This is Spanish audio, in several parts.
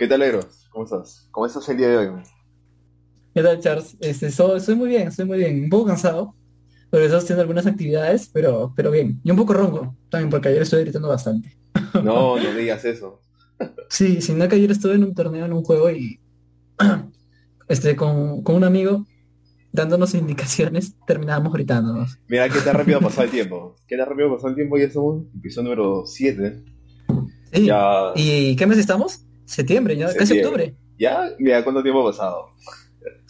¿Qué tal, Eros? ¿Cómo estás? ¿Cómo estás el día de hoy? ¿Qué tal, Charles? Este, soy, soy muy bien, estoy muy bien. Un poco cansado, porque estoy haciendo algunas actividades, pero, pero bien. Y un poco ronco también, porque ayer estuve gritando bastante. No, no digas eso. Sí, sin nada que ayer estuve en un torneo, en un juego, y este, con, con un amigo, dándonos indicaciones, terminábamos gritándonos. Mira qué tan rápido ha pasado el tiempo. Qué tan rápido ha pasado el tiempo, ya somos episodio número 7. Sí. Ya, ¿Y qué mes estamos? Septiembre, ya, casi Septiembre. octubre. ya, mira cuánto tiempo ha pasado.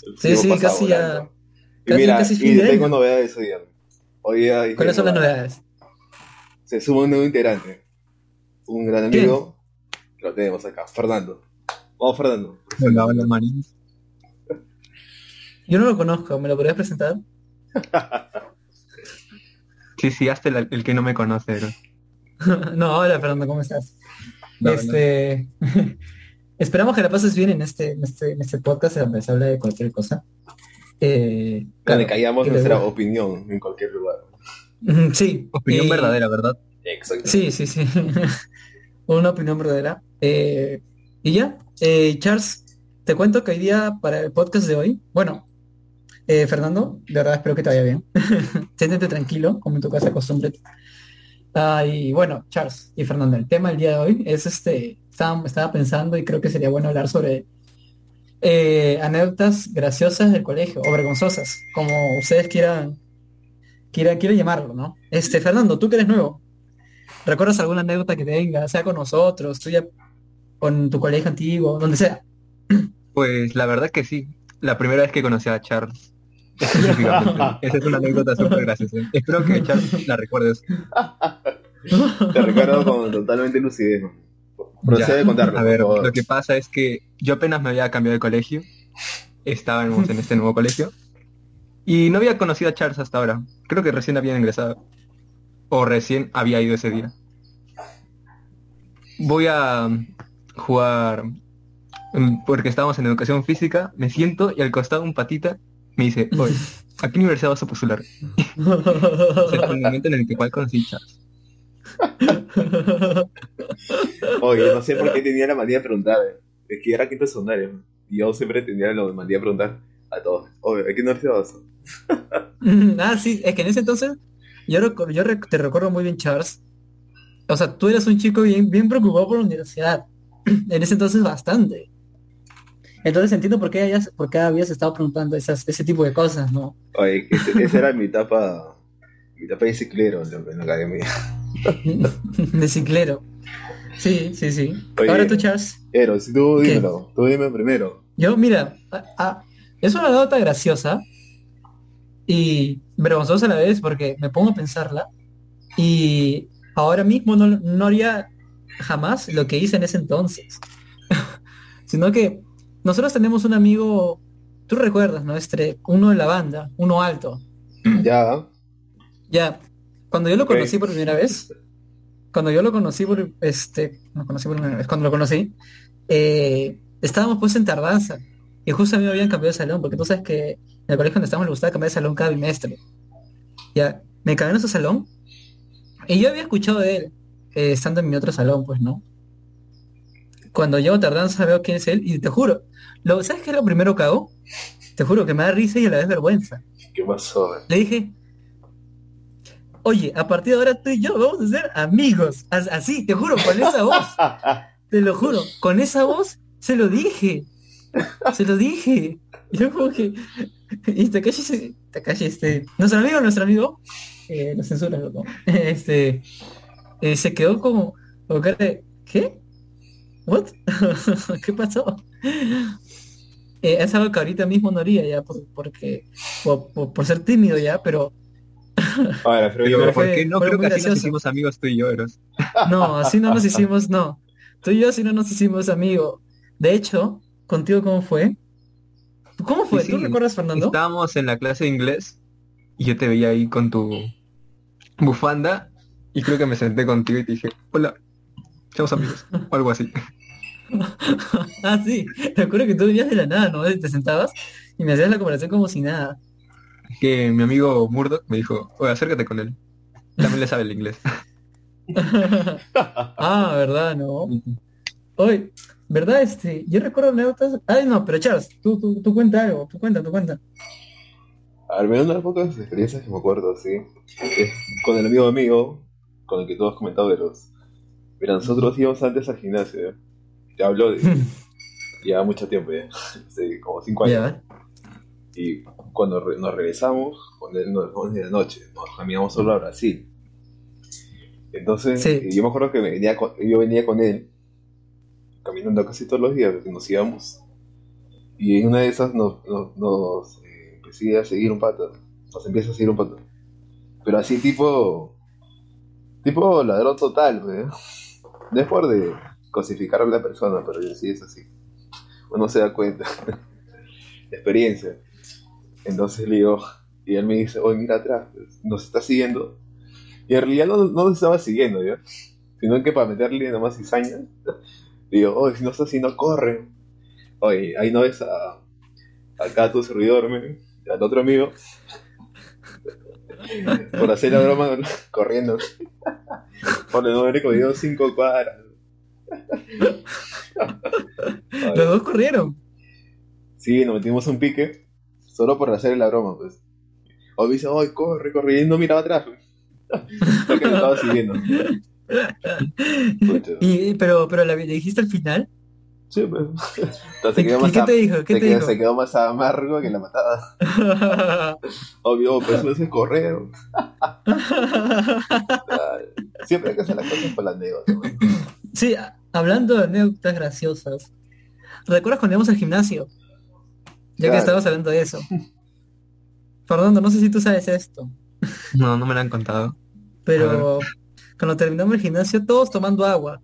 El Sí, tiempo sí, pasa casi ya-. Y casi- mira, casi y tengo año. novedades hoy día. Hoy día dije, ¿Cuáles son las no, novedades? Se suma un nuevo integrante. Un gran amigo. Lo tenemos acá, Fernando. Vamos, Fernando. Hola, hola, Marines. Yo no lo conozco, ¿me lo podrías presentar? Sí, sí, hasta el, el que no me conoce. ¿no? no, hola Fernando, ¿cómo estás? Este esperamos que la pases bien en este, en este, en este podcast donde se habla de cualquier cosa. Eh, Donde claro, callamos y nuestra luego- opinión en cualquier lugar. Sí. Opinión y- verdadera, ¿verdad? Exacto. Sí, sí, sí. Una opinión verdadera. Eh, y ya, eh, Charles, te cuento que hoy día para el podcast de hoy, bueno, eh, Fernando, de verdad espero que te vaya bien. Siéntete tranquilo, como en tu casa costumbre. Ah, y bueno, Charles y Fernando, el tema del día de hoy es este, estaba, estaba pensando y creo que sería bueno hablar sobre eh, anécdotas graciosas del colegio o vergonzosas, como ustedes quieran, quieran, quieran llamarlo, ¿no? Este, Fernando, tú que eres nuevo, ¿recuerdas alguna anécdota que tenga, sea con nosotros, tuya con tu colegio antiguo, donde sea? Pues la verdad que sí. La primera vez que conocí a Charles. Esa es una anécdota súper graciosa. Espero que Charles la recuerdes. Te recuerdo con totalmente lucidez. Procede a contarlo. A ver, lo que pasa es que yo apenas me había cambiado de colegio. Estábamos en este nuevo colegio. Y no había conocido a Charles hasta ahora. Creo que recién había ingresado. O recién había ido ese día. Voy a jugar mm, porque estábamos en educación física. Me siento y al costado un patita me dice, oye, ¿a qué universidad vas a postular? Ese fue el momento en el que cual conocí Charles. Oye, no sé por qué tenía la manía de preguntar. eh. Es que era quinto secundario. Y yo siempre tenía la manía de preguntar a todos. Oye, ¿a qué universidad vas? ah, sí, es que en ese entonces, yo, recu- yo rec- te recuerdo muy bien, Charles. O sea, tú eras un chico bien, bien preocupado por la universidad. en ese entonces bastante. Entonces entiendo por qué, hayas, por qué habías estado preguntando esas, ese tipo de cosas, ¿no? Oye, ese- esa era mi etapa. Mi etapa de ciclero en la academia. de ciclero. Sí, sí, sí. Oye. Ahora tú, Charles. Pero, si tú ¿Qué? dímelo, tú dime primero. Yo, mira, a- a- es una nota graciosa y vergonzosa a la vez porque me pongo a pensarla y ahora mismo no, no haría jamás lo que hice en ese entonces. Sino que nosotros tenemos un amigo, tú recuerdas, ¿no? Este, uno de la banda, uno alto. Ya, Ya, cuando yo lo conocí por primera vez, cuando yo lo conocí por, este, no conocí por primera vez, cuando lo conocí, eh, estábamos pues en tardanza y justo a mí me habían cambiado de salón, porque tú sabes que en el colegio donde estábamos le gustaba cambiar de salón cada bimestre. Ya, me cambiaron a su salón y yo había escuchado de él, eh, estando en mi otro salón, pues, ¿no? Cuando llego a tardanza veo quién es él y te juro, lo, ¿sabes qué es lo primero que hago? Te juro que me da risa y a la vez vergüenza. ¿qué pasó? Le dije, oye, a partir de ahora tú y yo vamos a ser amigos. As- Así, te juro, con esa voz. Te lo juro, con esa voz se lo dije. Se lo dije. Y yo como que... Y Takashi, se- Takashi, este... Nuestro amigo, nuestro amigo, eh, lo censura, loco. Este... eh, se quedó como... como ¿Qué? ¿What? ¿Qué pasó? Eh, es algo que ahorita mismo no haría ya, por- porque... Por, por- por ser tímido ya, pero... Ahora, pero yo, Pero ¿por fue- qué no? Creo que así nos hicimos amigos tú y yo, Eros. No, así no nos hicimos, no. Tú y yo así no nos hicimos amigos. De hecho, contigo cómo fue? ¿Cómo fue? Sí, ¿Tú sí. recuerdas, Fernando? Estábamos en la clase de inglés y yo te veía ahí con tu bufanda y creo que me senté contigo y te dije, hola, somos amigos, o algo así. Ah, sí. Recuerdo que tú venías de la nada, ¿no? Te sentabas y me hacías la conversación como si nada. Que mi amigo Murdoch me dijo, oye, acércate con él. También le sabe el inglés. ah, ¿verdad? No. Hoy, ¿verdad? Este, yo recuerdo anécdotas. Ay, no, pero Charles, tú, tú, tú cuenta algo, tú cuenta, tú cuenta. Al menos una de las pocas experiencias que me acuerdo, sí. Es con el amigo amigo, con el que tú has comentado de los. Mira, nosotros íbamos antes al gimnasio, ¿eh? Te hablo de. ya mucho tiempo, ya. Como cinco años. Ya. Y cuando re- nos regresamos, con él nos vamos de la noche, nos caminamos solo a Brasil. Entonces, Sí. eh, yo me acuerdo que venía con- yo venía con él, caminando casi todos los días, nos íbamos. Y en una de esas nos, nos, nos eh, empecé a seguir un pato. Nos empieza a seguir un pato. Pero así tipo. Tipo ladrón total, ¿ve? No es por de cosificar a la persona, pero sí es así. Uno se da cuenta. Experiencia. Entonces le digo, y él me dice, oye, mira atrás, nos está siguiendo. Y en realidad no, no nos estaba siguiendo, ¿ya? Sino que para meterle nomás cizaña, digo, oye, si no está no corre. Oye, ahí no ves a, acá tu servidor, me, al otro amigo, por hacer la broma, corriendo. Por no haber cogido cinco cuadras. Los dos corrieron. Sí, nos metimos un pique solo por hacer la broma, pues. O dice, ay, corre, corre, y no miraba atrás. pues. Porque me estaba siguiendo. Y, pero, pero la, ¿le dijiste al final? Sí, pues. Entonces se quedó ¿Y más, qué te dijo? ¿Qué se te quedó, dijo? se quedó más amargo que la matada. Obvio, pues eso es correr. Siempre hay que hacer las cosas por la anécdota. Sí, hablando de anécdotas graciosas. ¿Recuerdas cuando íbamos al gimnasio? Ya que estabas hablando de eso. Fernando, no sé si tú sabes esto, No, no me lo han contado. pero cuando terminamos el gimnasio, todos tomando agua.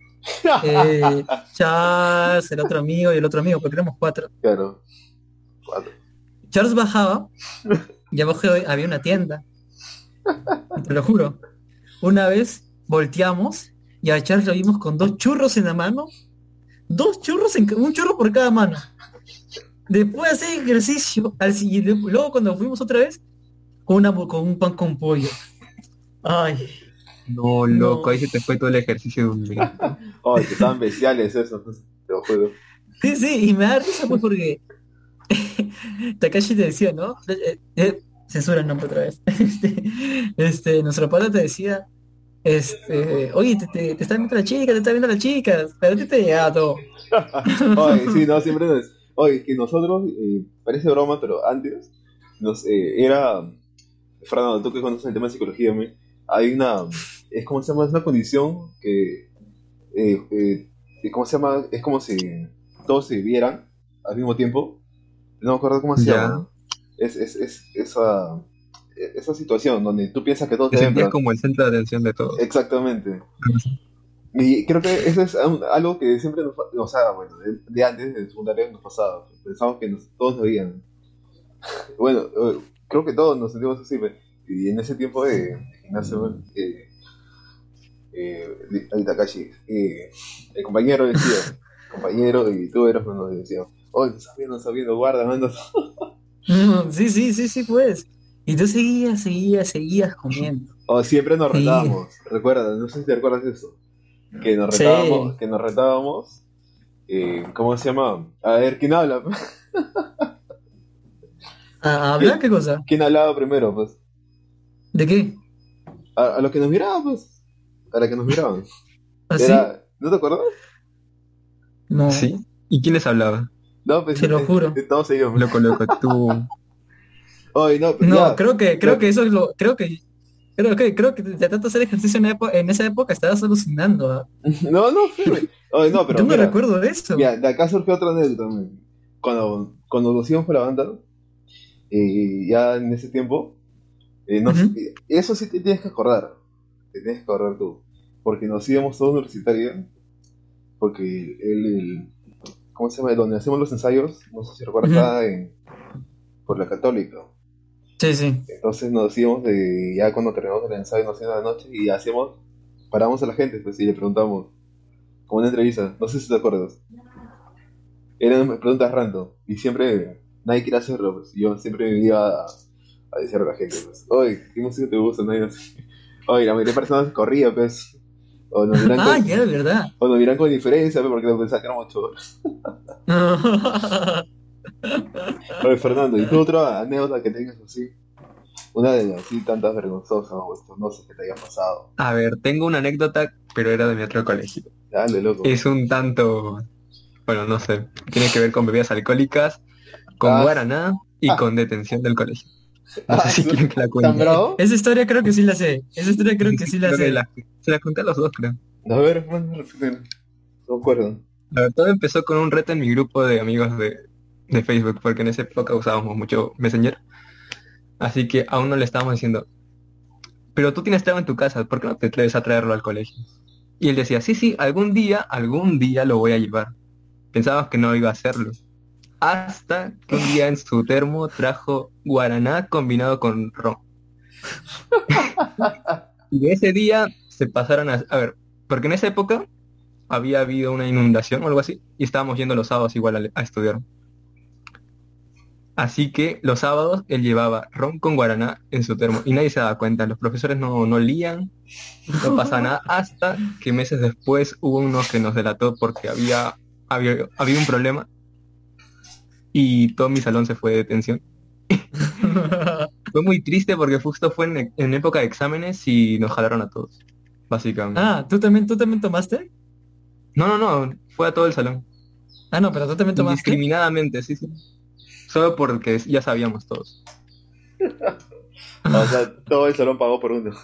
Eh, Charles, el otro amigo y el otro amigo, porque éramos cuatro. Claro. Cuatro. Charles bajaba y abajo había una tienda. Te lo juro. Una vez volteamos y a Charles lo vimos con dos churros en la mano. Dos churros, en, un churro por cada mano. Después de hacer ejercicio, al siguiente, luego cuando fuimos otra vez, con, una, con un pan con pollo. Ay, No, loco, ahí se te fue todo el ejercicio de un día. Ay, que estaban bestiales esos, pues, te lo juro. sí, sí, y me da risa pues porque Takashi te decía, ¿no? Eh, eh, censura el nombre otra vez. Este, este, nuestro padre te decía, este, oye, te, te, te está viendo la chica, te está viendo la chica, pero a ti te llega todo. Oye, sí, no, siempre nos... Oye, que nosotros, eh, parece broma, pero antes, nos, eh, era... Fernando, tú que conoces el tema de psicología, me, hay una... Es como se llama, es una condición que... eh, eh, ¿Cómo se llama? Es como si todos se vieran al mismo tiempo. No me acuerdo cómo se llama. Es, es, es esa, esa situación donde tú piensas que todos Te sentías como el centro de atención de todo. Exactamente. Y creo que eso es un- algo que siempre nos, o sea, bueno, de, de antes, de secundaria nos pasaba. Pensamos que nos- todos nos veían. Bueno, eh, creo que todos nos sentimos así. pe. Y en ese tiempo de gimnasio, eh, eh, de- ahí Takashi, eh, el compañero decía, compañero y tú eras uno y decía, oye, no estás viendo, no estás viendo, guarda, manda. Sí, sí, sí, sí, pues. Y tú seguías, seguías, seguías comiendo. O siempre nos Sí. retábamos, recuerda, no sé si te acuerdas de eso. Que nos Sí. retábamos, que nos retábamos, eh, ¿cómo se llama? A ver, ¿quién habla? ¿A hablar qué cosa? ¿Quién hablaba primero? Pues ¿De qué? a, a los que nos miraban, pues. A los que nos miraban. ¿Así? Era, ¿No te acuerdas? No, ¿Sí? ¿Y quién les hablaba? No, pues. Te lo eh, juro. eh, Todos ellos. Loco, loco, tú. No, pero no, ya. creo que, creo que eso es lo, creo que, creo que, creo que de tanto hacer ejercicio en, esa época estabas alucinando. ¿ah? No, no, firme. Oye, no, pero. Yo no mira, recuerdo eso. Mira, de acá surgió otra anécdota también. Cuando, cuando nos íbamos por la banda, eh, ya en ese tiempo, eh, nos- eh, eso sí te tienes que acordar. Te tienes que acordar tú. Porque nos íbamos todos universitarios. Porque el, el- ¿Cómo se llama? Donde hacemos los ensayos, no sé si recuerdas, en, por la Católica. Sí, sí. Entonces nos íbamos de. Ya cuando terminamos el ensayo, nos íbamos de la noche y hacíamos. Paramos a la gente, pues, y le preguntamos. Como una entrevista, no sé si te acuerdas. Eran preguntas random. Y siempre. Nadie quiere hacerlo, pues. Yo siempre iba a, a decirle a la gente, pues. Oye, ¿qué música te gusta? Nadie Oye, la mayoría de personas corría, pues. O nos dirán, Ah, con, ya, verdad. o nos dirán con diferencia, pe, porque pensaban que éramos choros. Oye, Fernando, ¿y tú otra anécdota que tengas así? Una de las así tantas vergonzosas o esto, no sé qué te haya pasado. A ver, tengo una anécdota, pero era de mi otro colegio. Dale, loco. Es un tanto, bueno, no sé, tiene que ver con bebidas alcohólicas, con Ah. guaraná y Ah. con detención del colegio. No Ah, sé si ¿sí? quieren que la ¿Tan cuente. Esa historia creo que sí la sé. Esa historia creo que sí la Creo que sé. la- se la conté a los dos, creo. A ver, bueno, repítelo. No me acuerdo. La verdad, todo empezó con un reto en mi grupo de amigos de, de Facebook, porque en esa época usábamos mucho Messenger. Así que a uno le estábamos diciendo, pero tú tienes trago en tu casa, ¿por qué no te atreves a traerlo al colegio? Y él decía, sí, sí, algún día, algún día lo voy a llevar. Pensábamos que no iba a hacerlo. Hasta que un día en su termo trajo guaraná combinado con ron. y ese día se pasaron a... A ver, porque en esa época había habido una inundación o algo así, y estábamos yendo los sábados igual a, a estudiar. Así que los sábados él llevaba ron con guaraná en su termo y nadie se daba cuenta, los profesores no, no lían, no pasa nada, hasta que meses después hubo uno que nos delató porque había, había, había un problema y todo mi salón se fue de detención. Fue muy triste porque justo fue en, en época de exámenes y nos jalaron a todos, básicamente. ah, ¿tú también, ¿tú también tomaste? No, no, no, fue a todo el salón. Ah, no, pero tú también tomaste. Indiscriminadamente, sí, sí. Solo porque ya sabíamos todos. O sea, todo el salón pagó por uno.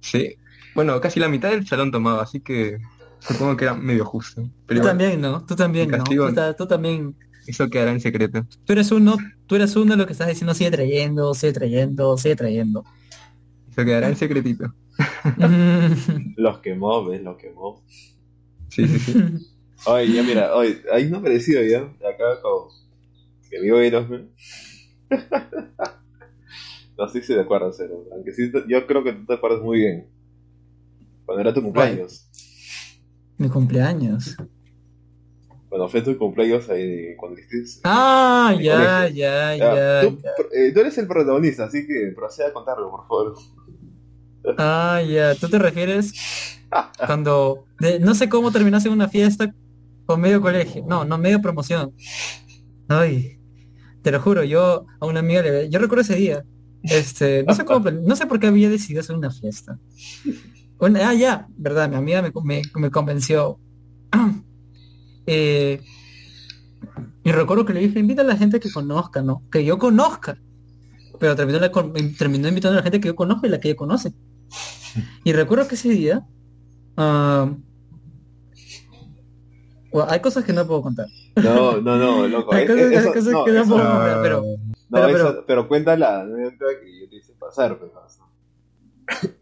Sí. Bueno, casi la mitad del salón tomaba, así que supongo que era medio justo. Pero Tú igual, también, ¿no? Tú también, ¿no? castigo- Tú, ta- tú también. eso quedará en secreto. Tú eres uno, tú eres uno de los que estás diciendo sigue trayendo, sigue trayendo, sigue trayendo. Eso quedará en secretito. Mm. Los quemó, ¿ves? Los quemó. Sí, sí, sí. Oye, ya mira, oye, hay uno parecido ya, acá con mi amigo Eros, ¿no? No sé si te acuerdas, Eros, aunque sí, yo creo que tú te acuerdas muy bien. Cuando era tu cumpleaños. Mi cumpleaños. Cuando fue tu cumpleaños ahí, cuando hiciste... Ah, ya, ya, Ya, ya, tú, ya. eh, tú eres el protagonista, así que proceda a contarlo, por favor. Ah, ya. ¿Tú te refieres cuando de- no sé cómo terminaste una fiesta con medio colegio? No, no medio promoción. Ay, te lo juro, yo a una amiga le yo recuerdo ese día. Este, no sé por qué había decidido hacer una fiesta. Una- ah, ya, verdad, mi amiga me, convenció. Eh, y recuerdo que le dije, invita a la gente que conozca, ¿no? Que yo conozca. Pero terminó, invitando a la gente que yo conozco y la que ella conoce. Y recuerdo que ese día, ah, hay cosas que no puedo contar. No, no, no, loco. Hay cosas- eso- hay cosas no, que no eso- puedo contar, pero, no, pero- eso- pero cuenta la anécdota que yo te hice pasar, pues, ¿no?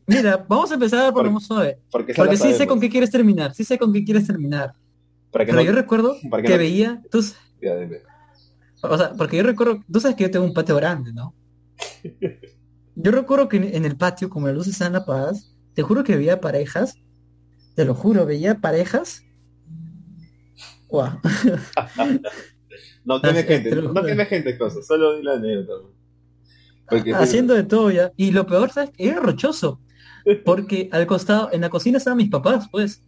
mira, vamos a empezar por lo suave. Porque, Porque sí sé con qué quieres terminar, sí sé con qué quieres terminar. Para que Pero no- yo recuerdo para que no- veía, tú, s- Ya, dime. o sea, porque yo recuerdo, tú sabes que yo tengo un patio grande, ¿no? Yo recuerdo que en, en el patio, como las luces están apagadas, te juro que veía parejas, te lo juro, veía parejas. No Ah, gente, te lo no queme gente cosas, solo di la anécdota. Porque haciendo de todo ya. Y lo peor, ¿sabes? Era rochoso. Porque al costado, en la cocina estaban mis papás, pues.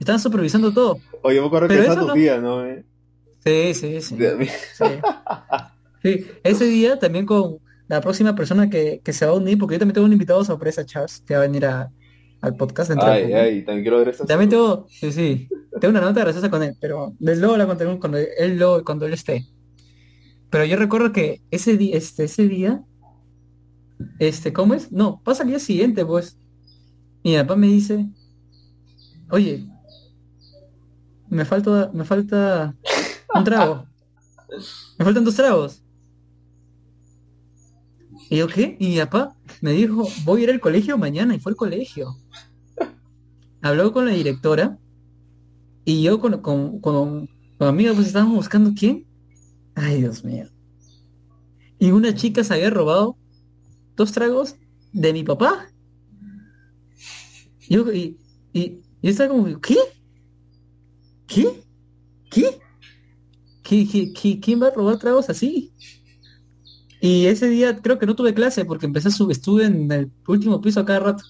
Estaban supervisando todo. Oye, me acuerdo que Pero esa eso tu no- tía, ¿no? eh? Sí, sí, sí. Sí. Sí, Ese día también con la próxima persona que, que se va a unir, porque yo también tengo un invitado sorpresa, Charles, que va a venir a- al podcast de Ay, ay, también quiero ver. También tengo, sí, sí, tengo una nota graciosa con él, pero de- luego la contaré cuando él, lo- cuando él esté. Pero yo recuerdo que ese día, este, ese día, este, ¿cómo es? No, pasa al día siguiente, pues. Mi papá me dice, oye, me falta, me falta un trago. Me faltan dos tragos. ¿Y yo qué? Y mi papá me dijo, voy a ir al colegio mañana, y fue al colegio habló con la directora y yo con, con, con, con amiga pues estábamos buscando quién. Ay, Dios mío. Y una chica se había robado dos tragos de mi papá. Yo, y, y yo estaba como. ¿Qué? ¿Qué? ¿Qué, qué, qué- quién va a robar tragos así? Y ese día creo que no tuve clase porque empecé a subir, estuve en el último piso a cada rato.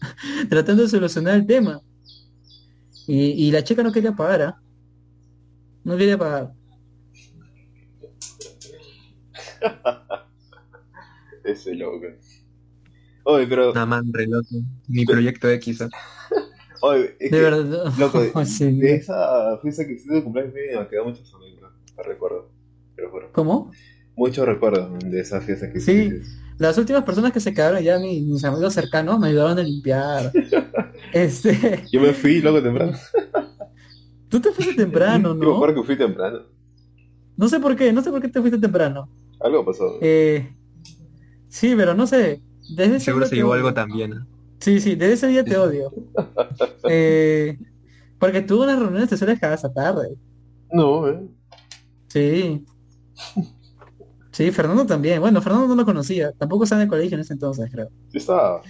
tratando de solucionar el tema. Y, y la chica no quería pagar, ¿ah? No quería pagar. Ese loco. Oye, pero. Man re loco. Mi proyecto X. ¿eh? Oye, es De que, verdad. Loco, de, Sí. de esa fiesta que hiciste de cumpleaños me quedado muchos. Me recuerdo. ¿Cómo? Muchos recuerdos de esa fiesta que Sí. hiciste. Las últimas personas que se quedaron ya, mis, mis amigos cercanos, me ayudaron a limpiar. Este, Yo me fui loco temprano. tú te fuiste temprano, Yo me ¿no? acuerdo que fui temprano. No sé por qué, no sé por qué te fuiste temprano. Algo pasó. Eh, sí, pero no sé. Desde Seguro se llevó algo también. ¿eh? Sí, sí, desde ese día te odio. Eh, porque tú unas reuniones te sueles quedar hasta tarde. No, eh. Sí. Sí, Fernando también. Bueno, Fernando no lo conocía. Tampoco estaba en el colegio en ese entonces, creo. Yo estaba.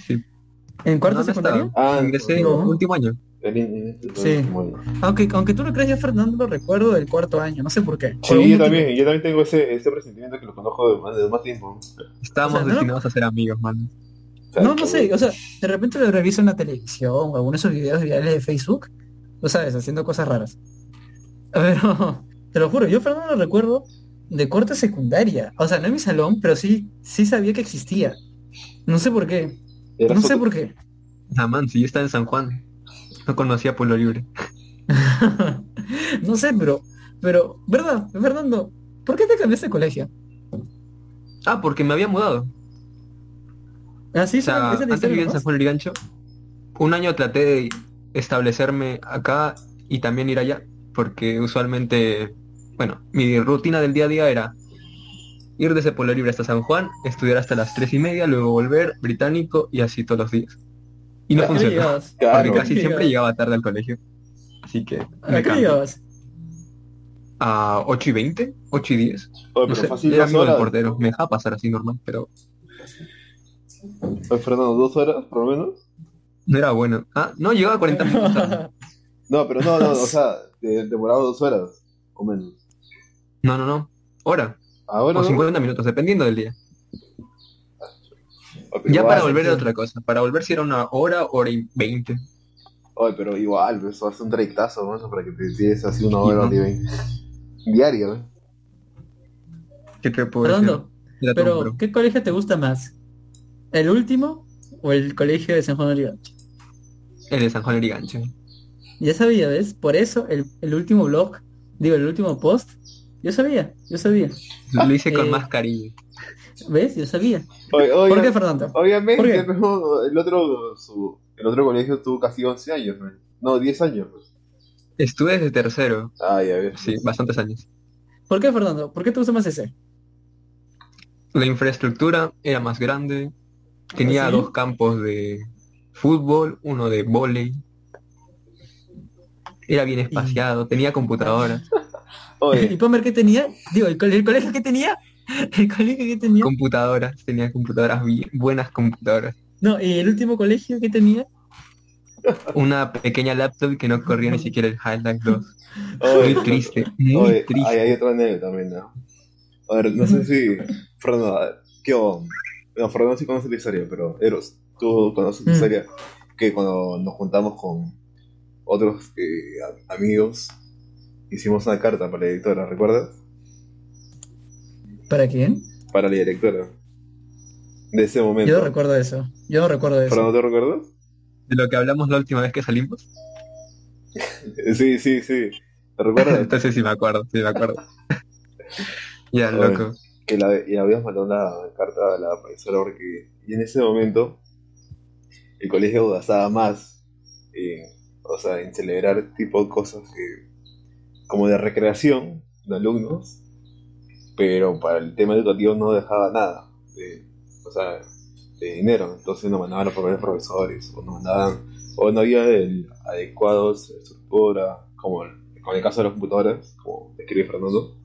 ¿En cuarto secundario? estaba. Ah, Ingresé no. último año. El, el- el- Sí. Aunque, aunque tú no creas, yo a Fernando lo recuerdo del cuarto año. No sé por qué. Sí, yo también, yo también tengo ese, ese presentimiento que lo conozco de más, de más tiempo. Estábamos O sea, no- destinados a ser amigos, man. O sea, No, no sé, o sea, de repente lo reviso en la televisión o alguno de esos videos virales de Facebook, tú sabes, haciendo cosas raras. Pero, te lo juro, yo Fernando lo recuerdo de corte secundaria. O sea, no en mi salón, pero sí, sí sabía que existía. No sé por qué. Era No sé por qué. Ah, man, si yo estaba en San Juan. No conocía Pueblo Libre. No sé, pero, pero, ¿verdad? Fernando, ¿por qué te cambiaste de colegio? Ah, porque me había mudado. Así O sea, antes vivía en San Juan del Gancho. Un año traté de establecerme acá y también ir allá, porque usualmente, bueno, mi rutina del día a día era ir desde Pueblo Libre hasta San Juan, estudiar hasta las tres y media, luego volver, británico y así todos los días. Y no ¿A funcionó, porque casi ¿A siempre llegaba tarde al colegio. Así que ¿A me qué cambié. llegabas? a 8 y 20, 8 y 10. Oye, No sé, fácil era amigo del portero, me dejaba pasar así normal, pero Oye, Fernando, ¿dos horas por lo menos? no era bueno. Ah, no, llegaba 40 minutos tarde. No, pero no, no, o sea, de- demoraba dos horas o menos. No, no, no. Hora. Ahora O no. 50 minutos, dependiendo del día. Oye, Ya igual, para volver sí. otra cosa. Para volver si era una hora, hora y 20. Oye, pero igual, eso hace un trayectazo, ¿no? para que te decides así una hora ¿no? o diez. Diario, ¿eh? ¿Qué te puedo decir? Un pero. ¿qué colegio te gusta más? ¿El último o el colegio de San Juan de Origancho? El de San Juan Lerigancho. Ya sabía, ¿ves? Por eso el, el último blog, digo, el último post, yo sabía, yo sabía. Lo hice con Eh, más cariño. ¿Ves? Yo sabía. Oye, oye, ¿Por qué, Fernando? Obviamente, ¿Por qué? pero el otro, su, el otro colegio tuvo casi 11 años, ¿no? No, 10 años, pues. Estuve desde tercero. Ah, ya ves. Sí, bastantes años. ¿Por qué, Fernando? ¿Por qué te gusta más ese? La infraestructura era más grande. Tenía ¿Sí? dos campos de fútbol, uno de vóley. Era bien espaciado, tenía computadoras. ¿Y Oye, Pomer qué tenía? Digo, ¿el, cole- el colegio que tenía? ¿El colegio que tenía? computadoras, tenía computadoras buenas computadoras. No, ¿y el último colegio que tenía? Una pequeña laptop que no corría ni siquiera el Half-Life 2. Muy oye, triste, muy oye, hay, triste. hay otra anécdota también, ¿no? A ver, no sé si. Fernando, a ver, ¿qué onda? No, Fernando sí conoce la historia, pero Eros, tú conoces la Mm. historia que cuando nos juntamos con otros eh, amigos, hicimos una carta para la directora, ¿recuerdas? ¿Para quién? Para la directora. De ese momento. Yo no recuerdo eso. Yo no recuerdo eso. ¿Fernando te recuerdas? De lo que hablamos la última vez que salimos. Sí, sí, sí. ¿Te recuerdas? Entonces sí me acuerdo, sí me acuerdo. ya, Oye. loco. que la, y habíamos mandado una carta a la profesora porque y en ese momento el colegio gastaba más en, o sea, en celebrar tipo cosas que, como de recreación de alumnos, pero para el tema educativo no dejaba nada, de, o sea, de dinero, entonces nos mandaban a proveer profesores, o nos mandaban, o no había el adecuados estructura, como en el caso de las computadoras, como describe Fernando,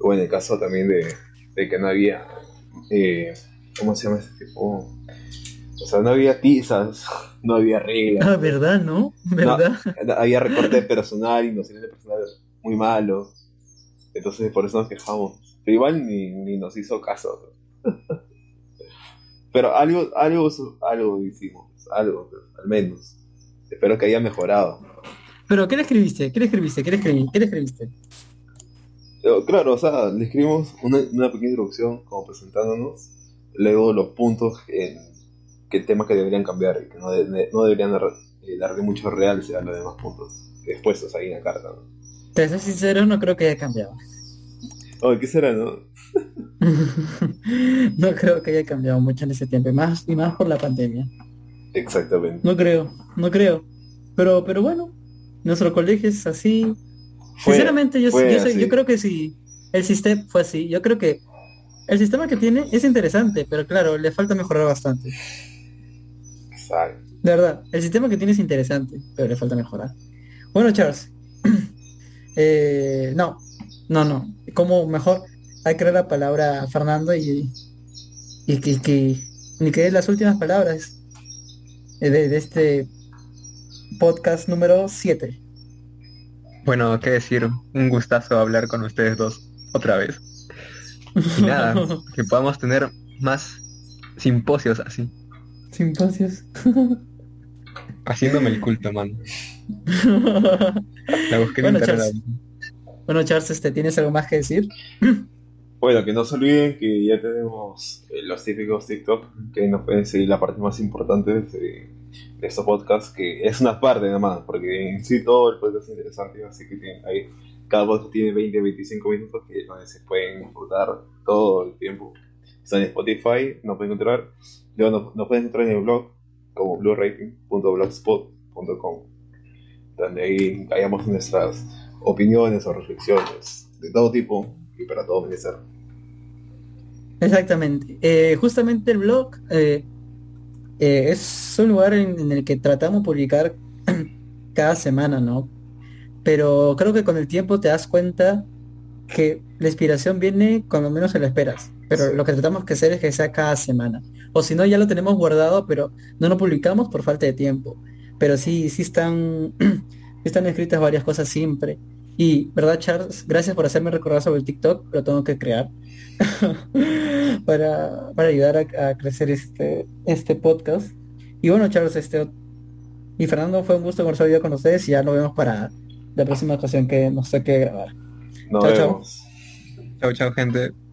o en el caso también de, de que no había, eh, ¿cómo se llama este tipo? O sea, no había tizas, no había reglas, Ah, ¿verdad, no? ¿Verdad? había recorte de personal y nos de personal muy malo. Entonces por eso nos quejamos. Pero igual ni, ni nos hizo caso. Pero algo, algo, algo hicimos, algo, al menos. Espero que haya mejorado. Pero, ¿qué le escribiste? ¿Qué le escribiste? ¿Qué le escribiste? ¿Qué le escribiste? Claro, o sea, le escribimos una, una pequeña introducción como presentándonos, luego los puntos en que temas que deberían cambiar y que no, de, no deberían dar, eh, darle mucho real a los demás puntos expuestos ahí en la carta. ¿no? Te soy sincero, no creo que haya cambiado. Oh, ¿qué será, no? no creo que haya cambiado mucho en ese tiempo, y más, y más por la pandemia. Exactamente. No creo, no creo. Pero, pero bueno, nuestro colegio es así. Sinceramente, yo, yo, creo que sí, el sistema fue así. Yo creo que el sistema que tiene es interesante, pero claro, le falta mejorar bastante. Exacto. De verdad, el sistema que tiene es interesante, pero le falta mejorar. Bueno, Charles. eh, no, no, no. Como mejor hay que crear la palabra a Fernando y, y que, que ni que las últimas palabras de, de este podcast número 7. Bueno, qué decir, un gustazo hablar con ustedes dos otra vez. Y nada, que podamos tener más simposios así. Simposios. Haciéndome el culto, man. La busqué bueno, Charles, bueno, Charles, este, ¿tienes algo más que decir? Bueno, que no se olviden que ya tenemos eh, los típicos TikTok que nos pueden seguir la parte más importante de, estos podcasts, que es una parte nada más, porque en sí todo el podcast es interesante, así que tiene, ahí, cada podcast tiene 20, 25 minutos que se pueden disfrutar todo el tiempo. Están en Spotify, nos pueden encontrar, luego nos, pueden encontrar en el blog como bluerating.blogspot.com, donde ahí hayamos nuestras opiniones o reflexiones de todo tipo y para todo merecer. Exactamente. Eh, justamente el blog eh, eh, es un lugar en, el que tratamos de publicar cada semana, ¿no? Pero creo que con el tiempo te das cuenta que la inspiración viene cuando menos se la esperas. Pero lo que tratamos que hacer es que sea cada semana. O si no, ya lo tenemos guardado, pero no lo publicamos por falta de tiempo. Pero sí, sí están, están escritas varias cosas siempre. Y, ¿verdad, Charles? Gracias por hacerme recordar sobre el TikTok, lo tengo que crear para, ayudar a, crecer este, este podcast. Y bueno, Charles, este y Fernando, fue un gusto conversar hoy con ustedes y ya nos vemos para la próxima ocasión que nos toque grabar. Nos chao, vemos. chao. Chao, chao, gente.